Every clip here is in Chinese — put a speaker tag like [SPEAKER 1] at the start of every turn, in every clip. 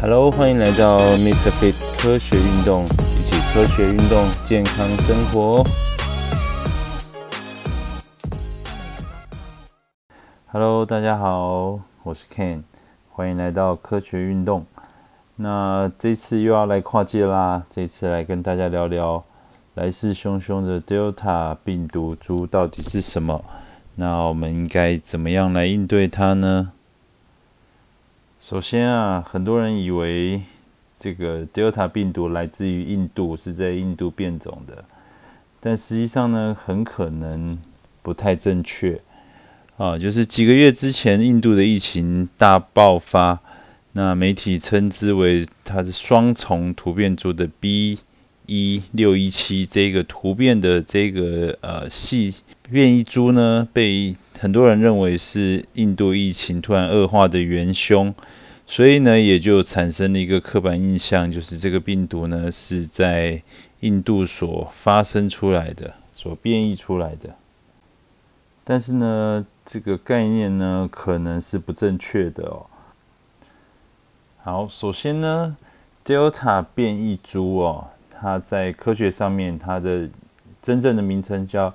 [SPEAKER 1] Hello，欢迎来到 Mr. Fit 科学运动，一起科学运动，健康生活。Hello，大家好，我是 Ken，欢迎来到科学运动。那这次又要来跨界啦，这次来跟大家聊聊来势汹汹的 Delta 病毒株到底是什么？那我们应该怎么样来应对它呢？首先啊，很多人以为这个 Delta 病毒来自于印度，是在印度变种的，但实际上呢，很可能不太正确啊。就是几个月之前，印度的疫情大爆发，那媒体称之为它是双重突变株的 B 一六一七这个突变的这个呃系变异株呢，被很多人认为是印度疫情突然恶化的元凶，所以呢，也就产生了一个刻板印象，就是这个病毒呢是在印度所发生出来的、所变异出来的。但是呢，这个概念呢可能是不正确的哦。好，首先呢，Delta 变异株哦，它在科学上面它的真正的名称叫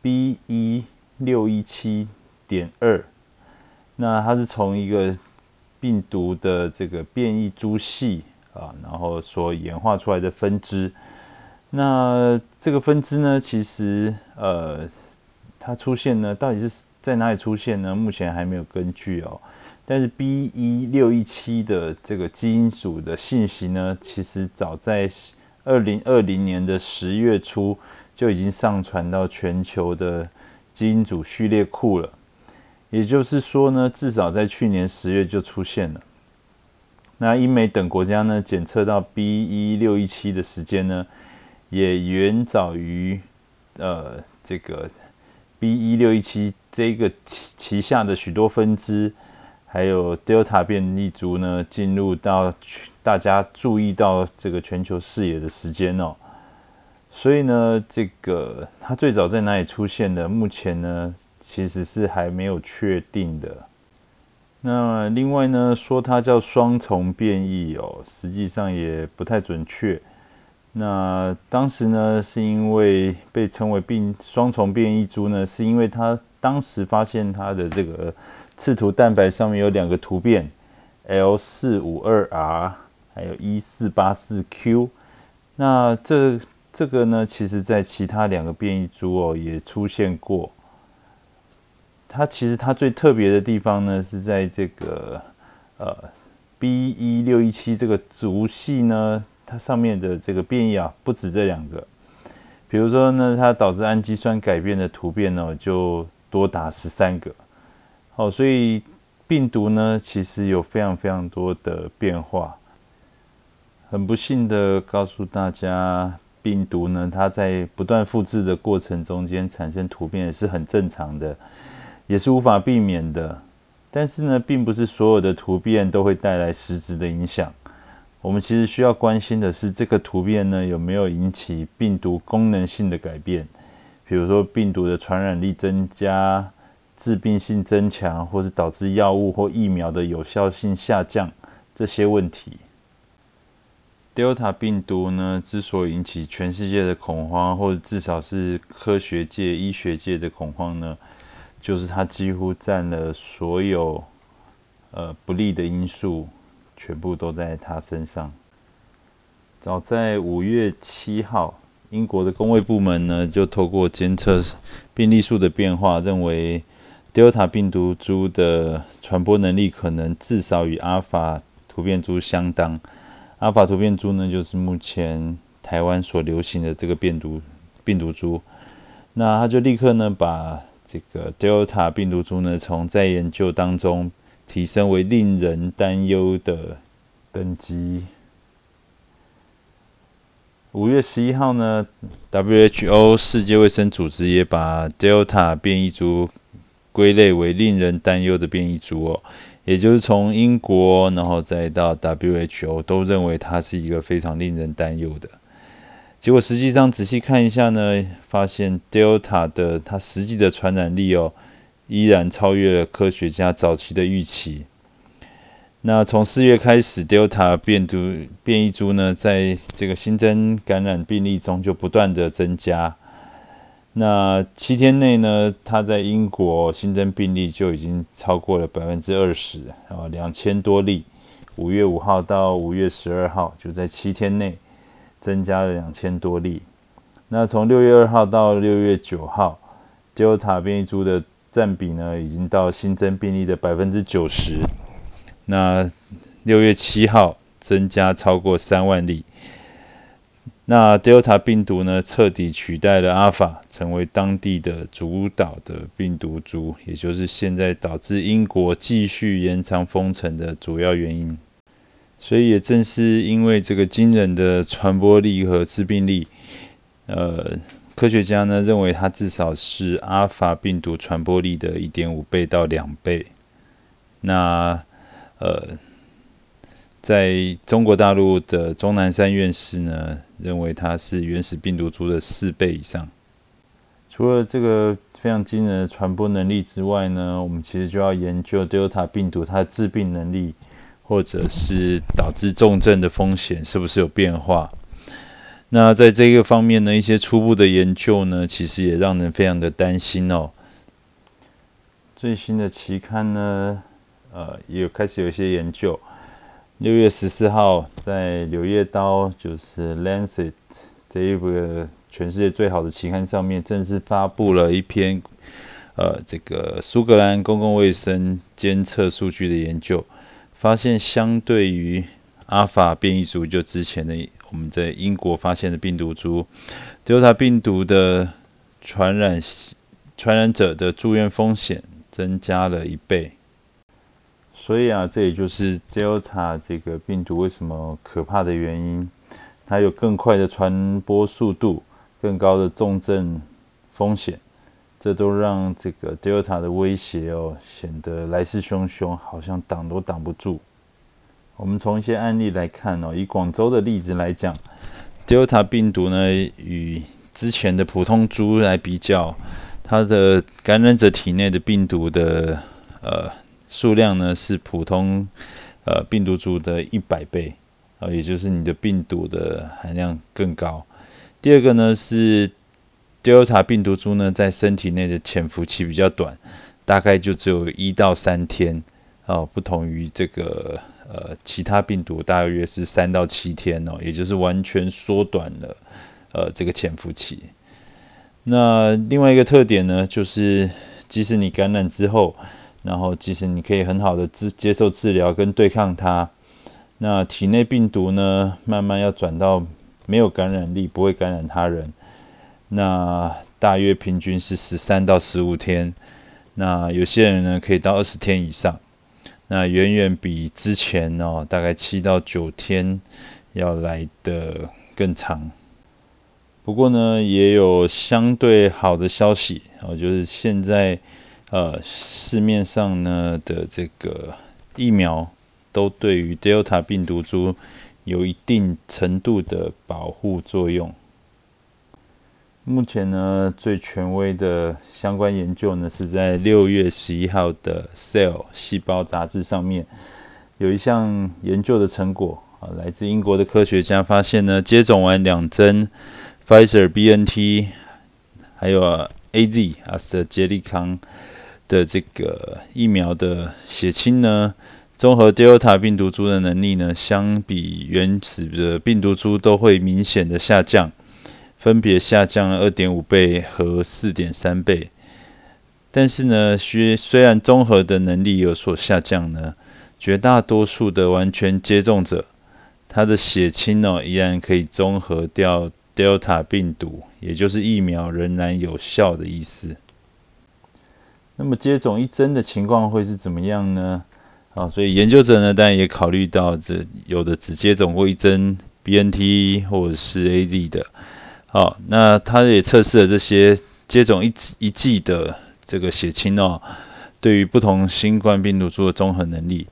[SPEAKER 1] B 一六一七点二，那它是从一个病毒的这个变异株系啊，然后所演化出来的分支。那这个分支呢，其实呃，它出现呢，到底是在哪里出现呢？目前还没有根据哦。但是 B 一六一七的这个基因组的信息呢，其实早在二零二零年的十月初就已经上传到全球的基因组序列库了。也就是说呢，至少在去年十月就出现了。那英美等国家呢，检测到 B 一六一七的时间呢，也远早于呃这个 B 一六一七这个旗旗下的许多分支。还有 Delta 变异株呢，进入到大家注意到这个全球视野的时间哦，所以呢，这个它最早在哪里出现的？目前呢，其实是还没有确定的。那另外呢，说它叫双重变异哦，实际上也不太准确。那当时呢，是因为被称为病双重变异株呢，是因为它当时发现它的这个。刺突蛋白上面有两个突变，L 四五二 R，还有一四八四 Q。那这这个呢，其实在其他两个变异株哦也出现过。它其实它最特别的地方呢，是在这个呃 B 一六一七这个族系呢，它上面的这个变异啊，不止这两个。比如说呢，它导致氨基酸改变的突变呢，就多达十三个。哦，所以病毒呢，其实有非常非常多的变化。很不幸的告诉大家，病毒呢，它在不断复制的过程中间产生突变是很正常的，也是无法避免的。但是呢，并不是所有的突变都会带来实质的影响。我们其实需要关心的是，这个突变呢，有没有引起病毒功能性的改变？比如说，病毒的传染力增加。致病性增强，或是导致药物或疫苗的有效性下降，这些问题。Delta 病毒呢，之所以引起全世界的恐慌，或者至少是科学界、医学界的恐慌呢，就是它几乎占了所有呃不利的因素，全部都在它身上。早在五月七号，英国的工卫部门呢，就透过监测病例数的变化，认为。Delta 病毒株的传播能力可能至少与阿尔法突变株相当。阿法突变株呢，就是目前台湾所流行的这个病毒病毒株。那他就立刻呢，把这个 Delta 病毒株呢，从在研究当中提升为令人担忧的等级。五月十一号呢，WHO 世界卫生组织也把 Delta 变异株。归类为令人担忧的变异株哦，也就是从英国，然后再到 WHO 都认为它是一个非常令人担忧的。结果实际上仔细看一下呢，发现 Delta 的它实际的传染力哦，依然超越了科学家早期的预期。那从四月开始，Delta 变毒变异株呢，在这个新增感染病例中就不断的增加。那七天内呢，它在英国新增病例就已经超过了百分之二十啊，两千多例。五月五号到五月十二号，就在七天内增加了两千多例。那从六月二号到六月九号，Delta 变异株的占比呢，已经到新增病例的百分之九十。那六月七号增加超过三万例。那 Delta 病毒呢，彻底取代了 Alpha，成为当地的主导的病毒株，也就是现在导致英国继续延长封城的主要原因。所以也正是因为这个惊人的传播力和致病力，呃，科学家呢认为它至少是 Alpha 病毒传播力的一点五倍到两倍。那呃，在中国大陆的钟南山院士呢，认为它是原始病毒株的四倍以上。除了这个非常惊人的传播能力之外呢，我们其实就要研究 Delta 病毒它的致病能力，或者是导致重症的风险是不是有变化。那在这个方面呢，一些初步的研究呢，其实也让人非常的担心哦。最新的期刊呢？呃，也有开始有一些研究。六月十四号，在《柳叶刀》就是《Lancet》这一个全世界最好的期刊上面，正式发布了一篇呃，这个苏格兰公共卫生监测数据的研究，发现相对于阿法变异株，就之前的我们在英国发现的病毒株，Delta 病毒的传染传染者的住院风险增加了一倍。所以啊，这也就是 Delta 这个病毒为什么可怕的原因。它有更快的传播速度，更高的重症风险，这都让这个 Delta 的威胁哦显得来势汹汹，好像挡都挡不住。我们从一些案例来看哦，以广州的例子来讲，Delta 病毒呢与之前的普通猪来比较，它的感染者体内的病毒的呃。数量呢是普通呃病毒株的一百倍啊，也就是你的病毒的含量更高。第二个呢是 Delta 病毒株呢在身体内的潜伏期比较短，大概就只有一到三天哦，不同于这个呃其他病毒大约是三到七天哦，也就是完全缩短了呃这个潜伏期。那另外一个特点呢，就是即使你感染之后，然后，即使你可以很好的治接受治疗跟对抗它，那体内病毒呢，慢慢要转到没有感染力，不会感染他人。那大约平均是十三到十五天，那有些人呢可以到二十天以上，那远远比之前哦大概七到九天要来的更长。不过呢，也有相对好的消息哦，就是现在。呃，市面上呢的这个疫苗都对于 Delta 病毒株有一定程度的保护作用。目前呢，最权威的相关研究呢是在六月十一号的《Cell》细胞杂志上面有一项研究的成果啊，来自英国的科学家发现呢，接种完两针 Pfizer BNT 还有 AZ 阿斯捷利康。的这个疫苗的血清呢，综合 Delta 病毒株的能力呢，相比原始的病毒株都会明显的下降，分别下降了二点五倍和四点三倍。但是呢，虽虽然综合的能力有所下降呢，绝大多数的完全接种者，他的血清呢依然可以综合掉 Delta 病毒，也就是疫苗仍然有效的意思。那么接种一针的情况会是怎么样呢？啊，所以研究者呢，当然也考虑到这有的只接种过一针 BNT 或者是 AZ 的，好，那他也测试了这些接种一一剂的这个血清哦，对于不同新冠病毒株的综合能力，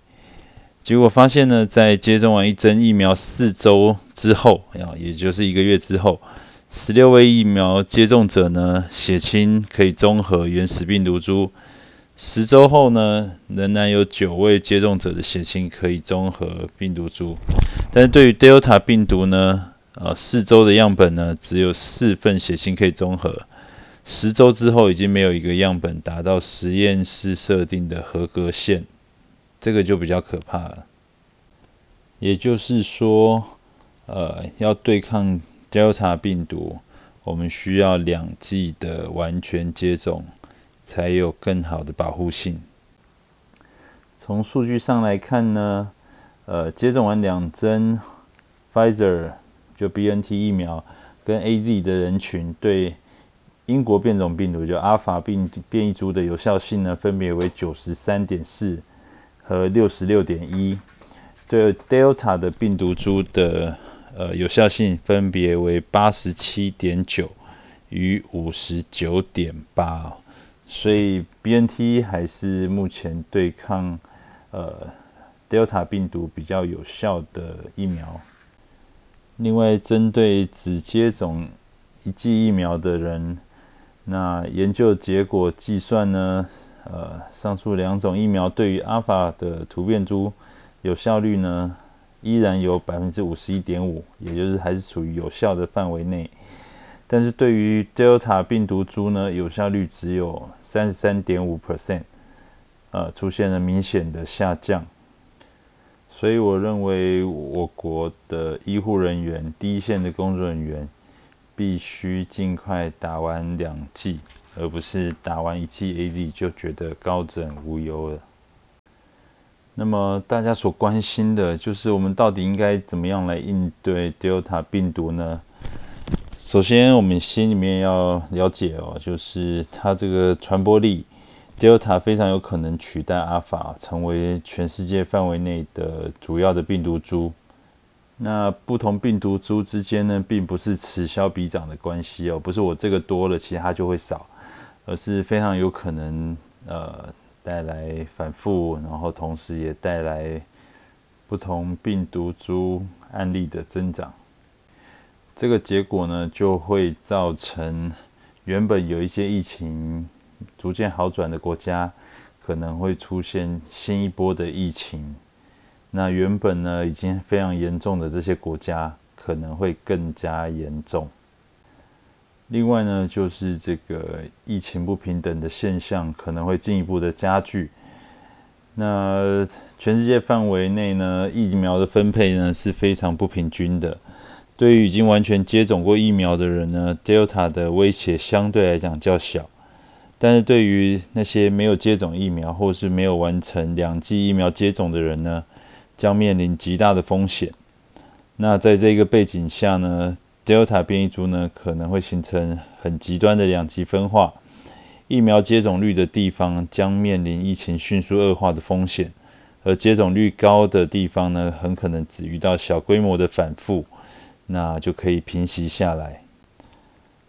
[SPEAKER 1] 结果发现呢，在接种完一针疫苗四周之后，啊，也就是一个月之后。十六位疫苗接种者呢，血清可以综合原始病毒株十周后呢，仍然有九位接种者的血清可以中和病毒株，但是对于 Delta 病毒呢，呃，四周的样本呢，只有四份血清可以中和。十周之后，已经没有一个样本达到实验室设定的合格线，这个就比较可怕了。也就是说，呃，要对抗 Delta 病毒，我们需要两剂的完全接种，才有更好的保护性。从数据上来看呢，呃，接种完两针 Pfizer 就 BNT 疫苗跟 AZ 的人群对。英国变种病毒就阿尔法病变异株的有效性呢，分别为九十三点四和六十六点一。对 Delta 的病毒株的呃有效性分别为八十七点九与五十九点八。所以 BNT 还是目前对抗呃 Delta 病毒比较有效的疫苗。另外，针对只接种一剂疫苗的人。那研究结果计算呢？呃，上述两种疫苗对于阿尔法的突变株有效率呢，依然有百分之五十一点五，也就是还是处于有效的范围内。但是对于 Delta 病毒株呢，有效率只有三十三点五 percent，呃，出现了明显的下降。所以我认为我国的医护人员、第一线的工作人员。必须尽快打完两剂，而不是打完一剂 A Z 就觉得高枕无忧了。那么大家所关心的就是我们到底应该怎么样来应对 Delta 病毒呢？首先，我们心里面要了解哦，就是它这个传播力，Delta 非常有可能取代阿尔法，成为全世界范围内的主要的病毒株。那不同病毒株之间呢，并不是此消彼长的关系哦，不是我这个多了，其他就会少，而是非常有可能呃带来反复，然后同时也带来不同病毒株案例的增长。这个结果呢，就会造成原本有一些疫情逐渐好转的国家，可能会出现新一波的疫情。那原本呢已经非常严重的这些国家可能会更加严重。另外呢，就是这个疫情不平等的现象可能会进一步的加剧。那全世界范围内呢，疫苗的分配呢是非常不平均的。对于已经完全接种过疫苗的人呢，Delta 的威胁相对来讲较小。但是对于那些没有接种疫苗或是没有完成两剂疫苗接种的人呢？将面临极大的风险。那在这个背景下呢，Delta 变异株呢可能会形成很极端的两极分化。疫苗接种率的地方将面临疫情迅速恶化的风险，而接种率高的地方呢，很可能只遇到小规模的反复，那就可以平息下来。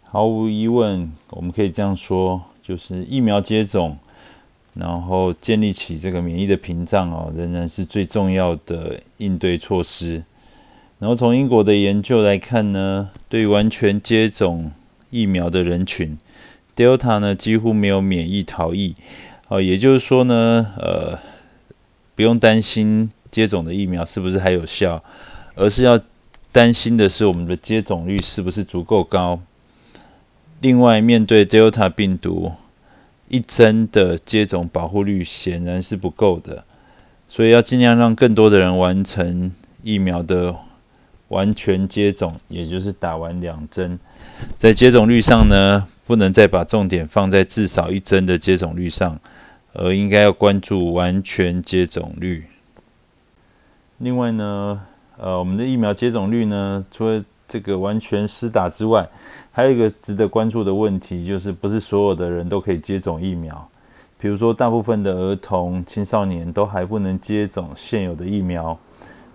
[SPEAKER 1] 毫无疑问，我们可以这样说，就是疫苗接种。然后建立起这个免疫的屏障哦，仍然是最重要的应对措施。然后从英国的研究来看呢，对完全接种疫苗的人群，Delta 呢几乎没有免疫逃逸哦，也就是说呢，呃，不用担心接种的疫苗是不是还有效，而是要担心的是我们的接种率是不是足够高。另外，面对 Delta 病毒。一针的接种保护率显然是不够的，所以要尽量让更多的人完成疫苗的完全接种，也就是打完两针。在接种率上呢，不能再把重点放在至少一针的接种率上，而应该要关注完全接种率。另外呢，呃，我们的疫苗接种率呢，除了这个完全施打之外，还有一个值得关注的问题，就是不是所有的人都可以接种疫苗。比如说，大部分的儿童、青少年都还不能接种现有的疫苗。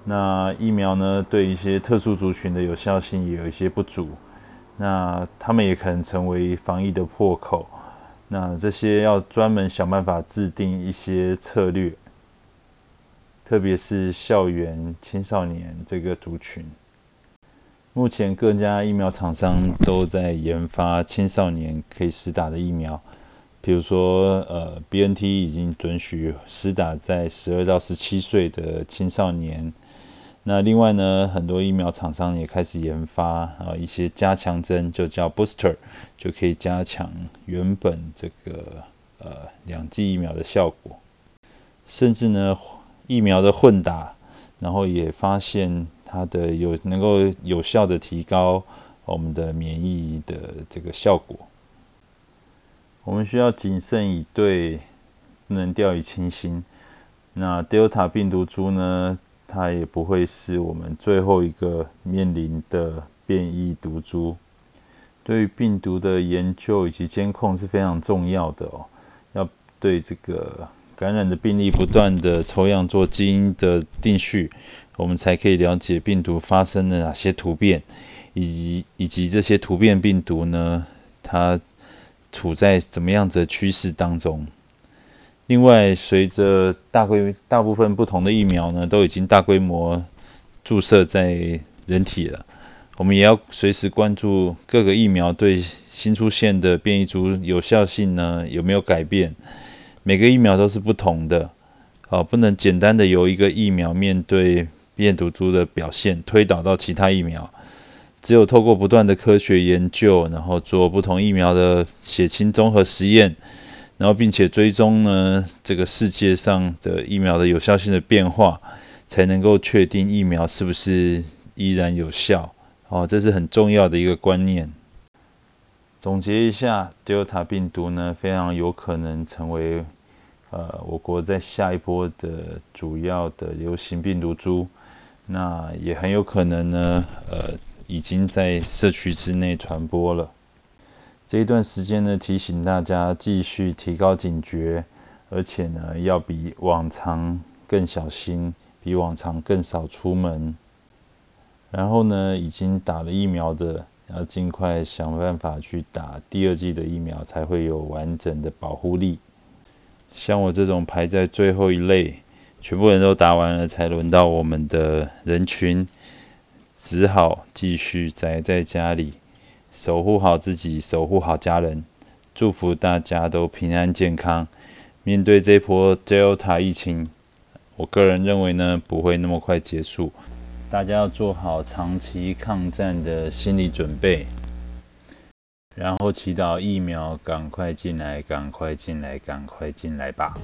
[SPEAKER 1] 那疫苗呢，对一些特殊族群的有效性也有一些不足。那他们也可能成为防疫的破口。那这些要专门想办法制定一些策略，特别是校园青少年这个族群。目前各家疫苗厂商都在研发青少年可以施打的疫苗，比如说，呃，BNT 已经准许施打在十二到十七岁的青少年。那另外呢，很多疫苗厂商也开始研发啊一些加强针，就叫 booster，就可以加强原本这个呃两剂疫苗的效果。甚至呢，疫苗的混打，然后也发现它的有能够有效的提高我们的免疫的这个效果。我们需要谨慎以对，不能掉以轻心。那 Delta 病毒株呢？它也不会是我们最后一个面临的变异毒株。对于病毒的研究以及监控是非常重要的哦。要对这个感染的病例不断的抽样做基因的定序，我们才可以了解病毒发生了哪些突变，以及以及这些突变病毒呢，它。处在怎么样子的趋势当中？另外，随着大规大部分不同的疫苗呢，都已经大规模注射在人体了，我们也要随时关注各个疫苗对新出现的变异株有效性呢有没有改变。每个疫苗都是不同的，哦，不能简单的由一个疫苗面对变毒株的表现推导到其他疫苗。只有透过不断的科学研究，然后做不同疫苗的血清综合实验，然后并且追踪呢这个世界上的疫苗的有效性的变化，才能够确定疫苗是不是依然有效。哦，这是很重要的一个观念。总结一下，Delta 病毒呢非常有可能成为呃我国在下一波的主要的流行病毒株，那也很有可能呢呃。已经在社区之内传播了。这一段时间呢，提醒大家继续提高警觉，而且呢，要比往常更小心，比往常更少出门。然后呢，已经打了疫苗的，要尽快想办法去打第二剂的疫苗，才会有完整的保护力。像我这种排在最后一类，全部人都打完了，才轮到我们的人群。只好继续宅在家里，守护好自己，守护好家人，祝福大家都平安健康。面对这波 Delta 疫情，我个人认为呢，不会那么快结束，大家要做好长期抗战的心理准备，然后祈祷疫苗赶快进来，赶快进来，赶快进来吧。